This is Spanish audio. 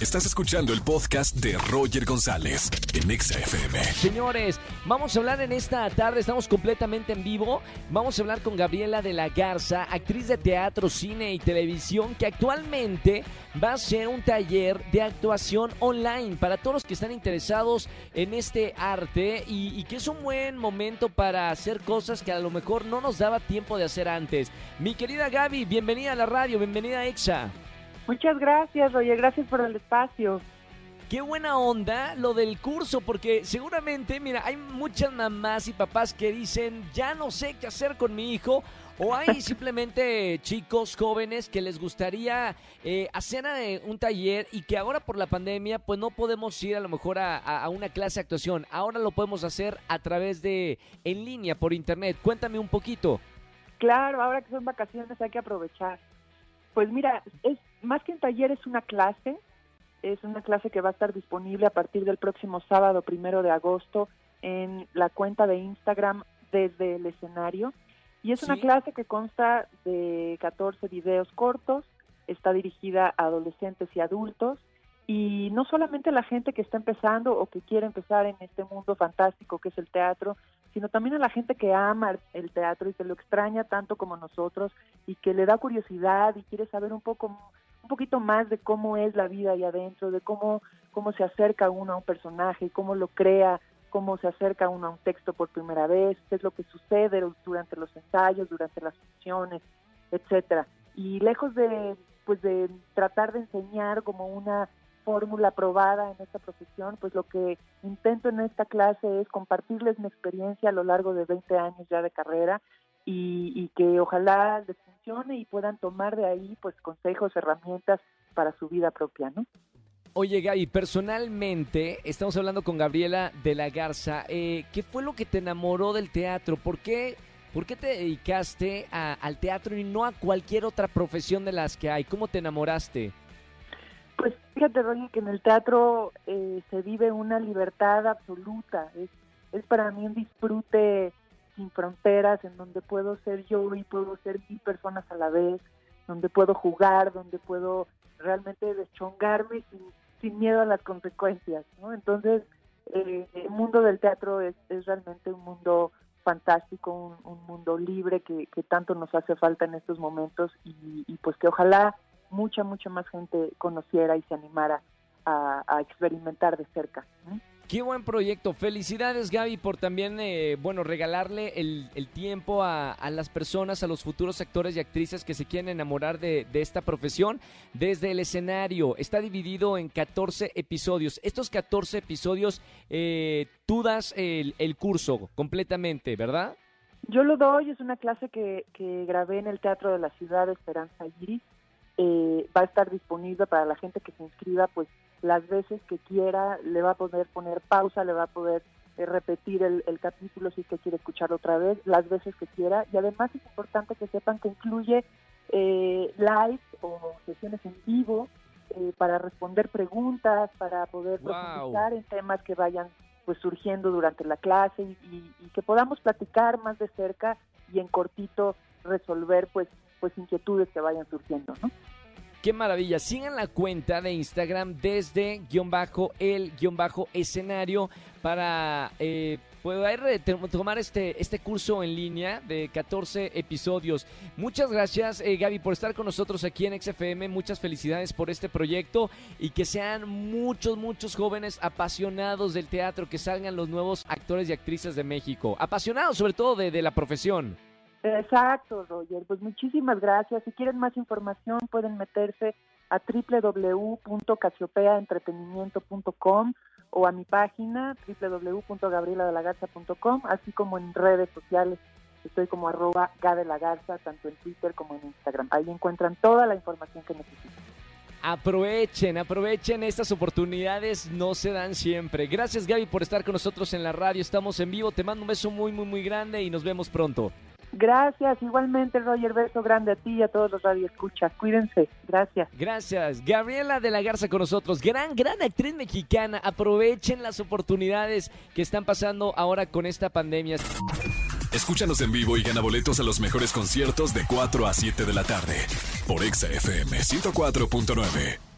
Estás escuchando el podcast de Roger González en Exa FM. Señores, vamos a hablar en esta tarde, estamos completamente en vivo. Vamos a hablar con Gabriela de la Garza, actriz de teatro, cine y televisión, que actualmente va a hacer un taller de actuación online para todos los que están interesados en este arte y, y que es un buen momento para hacer cosas que a lo mejor no nos daba tiempo de hacer antes. Mi querida Gaby, bienvenida a la radio, bienvenida a Exa. Muchas gracias, Oye, gracias por el espacio. Qué buena onda lo del curso, porque seguramente, mira, hay muchas mamás y papás que dicen, ya no sé qué hacer con mi hijo, o hay simplemente chicos jóvenes que les gustaría eh, hacer eh, un taller y que ahora por la pandemia, pues no podemos ir a lo mejor a, a, una clase de actuación. Ahora lo podemos hacer a través de en línea, por internet. Cuéntame un poquito. Claro, ahora que son vacaciones hay que aprovechar. Pues mira, es más que un taller es una clase, es una clase que va a estar disponible a partir del próximo sábado primero de agosto en la cuenta de Instagram desde el escenario. Y es una clase que consta de 14 videos cortos, está dirigida a adolescentes y adultos. Y no solamente la gente que está empezando o que quiere empezar en este mundo fantástico que es el teatro, sino también a la gente que ama el teatro y que lo extraña tanto como nosotros y que le da curiosidad y quiere saber un poco un poquito más de cómo es la vida ahí adentro, de cómo cómo se acerca uno a un personaje, cómo lo crea, cómo se acerca uno a un texto por primera vez, qué es lo que sucede durante los ensayos, durante las funciones, etcétera. Y lejos de pues de tratar de enseñar como una fórmula probada en esta profesión, pues lo que intento en esta clase es compartirles mi experiencia a lo largo de 20 años ya de carrera y, y que ojalá les funcione y puedan tomar de ahí pues consejos, herramientas para su vida propia, ¿no? Oye Gaby, personalmente estamos hablando con Gabriela de la Garza. Eh, ¿Qué fue lo que te enamoró del teatro? ¿Por qué, por qué te dedicaste a, al teatro y no a cualquier otra profesión de las que hay? ¿Cómo te enamoraste? Pues fíjate, Roger, que en el teatro eh, se vive una libertad absoluta. Es, es para mí un disfrute sin fronteras, en donde puedo ser yo y puedo ser mil personas a la vez, donde puedo jugar, donde puedo realmente deschongarme sin, sin miedo a las consecuencias. ¿no? Entonces, eh, el mundo del teatro es, es realmente un mundo fantástico, un, un mundo libre que, que, tanto nos hace falta en estos momentos y, y pues que ojalá mucha, mucha más gente conociera y se animara a, experimentar de cerca. Qué buen proyecto. Felicidades, Gaby, por también, eh, bueno, regalarle el, tiempo a, las personas, a los futuros actores y actrices que se quieren enamorar de, de, esta profesión desde el escenario. Está dividido en 14 episodios. Estos 14 episodios, eh, tú das el, el, curso completamente, ¿verdad? Yo lo doy, es una clase que, que grabé en el Teatro de la Ciudad de Esperanza Iris. Eh, va a estar disponible para la gente que se inscriba, pues las veces que quiera, le va a poder poner pausa, le va a poder eh, repetir el, el, capítulo si es que quiere escuchar otra vez, las veces que quiera. Y además es importante que sepan que incluye eh, live o sesiones en vivo eh, para responder preguntas, para poder wow. profundizar en temas que vayan pues surgiendo durante la clase y, y, y que podamos platicar más de cerca y en cortito resolver pues pues inquietudes que vayan surgiendo, ¿no? Qué maravilla. Sigan la cuenta de Instagram desde guion bajo el guion bajo escenario para eh, poder tomar este, este curso en línea de 14 episodios. Muchas gracias, eh, Gaby, por estar con nosotros aquí en XFM. Muchas felicidades por este proyecto y que sean muchos, muchos jóvenes apasionados del teatro, que salgan los nuevos actores y actrices de México. Apasionados sobre todo de la profesión. Exacto, Roger. Pues muchísimas gracias. Si quieren más información pueden meterse a www.casiopeaentretenimiento.com o a mi página www.gabrieladelagaza.com, así como en redes sociales. Estoy como arroba Garza, tanto en Twitter como en Instagram. Ahí encuentran toda la información que necesitan. Aprovechen, aprovechen estas oportunidades, no se dan siempre. Gracias Gaby por estar con nosotros en la radio, estamos en vivo, te mando un beso muy, muy, muy grande y nos vemos pronto. Gracias, igualmente Roger, beso grande a ti y a todos los radioescuchas. Cuídense, gracias. Gracias. Gabriela de la Garza con nosotros, gran, gran actriz mexicana. Aprovechen las oportunidades que están pasando ahora con esta pandemia. Escúchanos en vivo y gana boletos a los mejores conciertos de 4 a 7 de la tarde por Exa FM 104.9.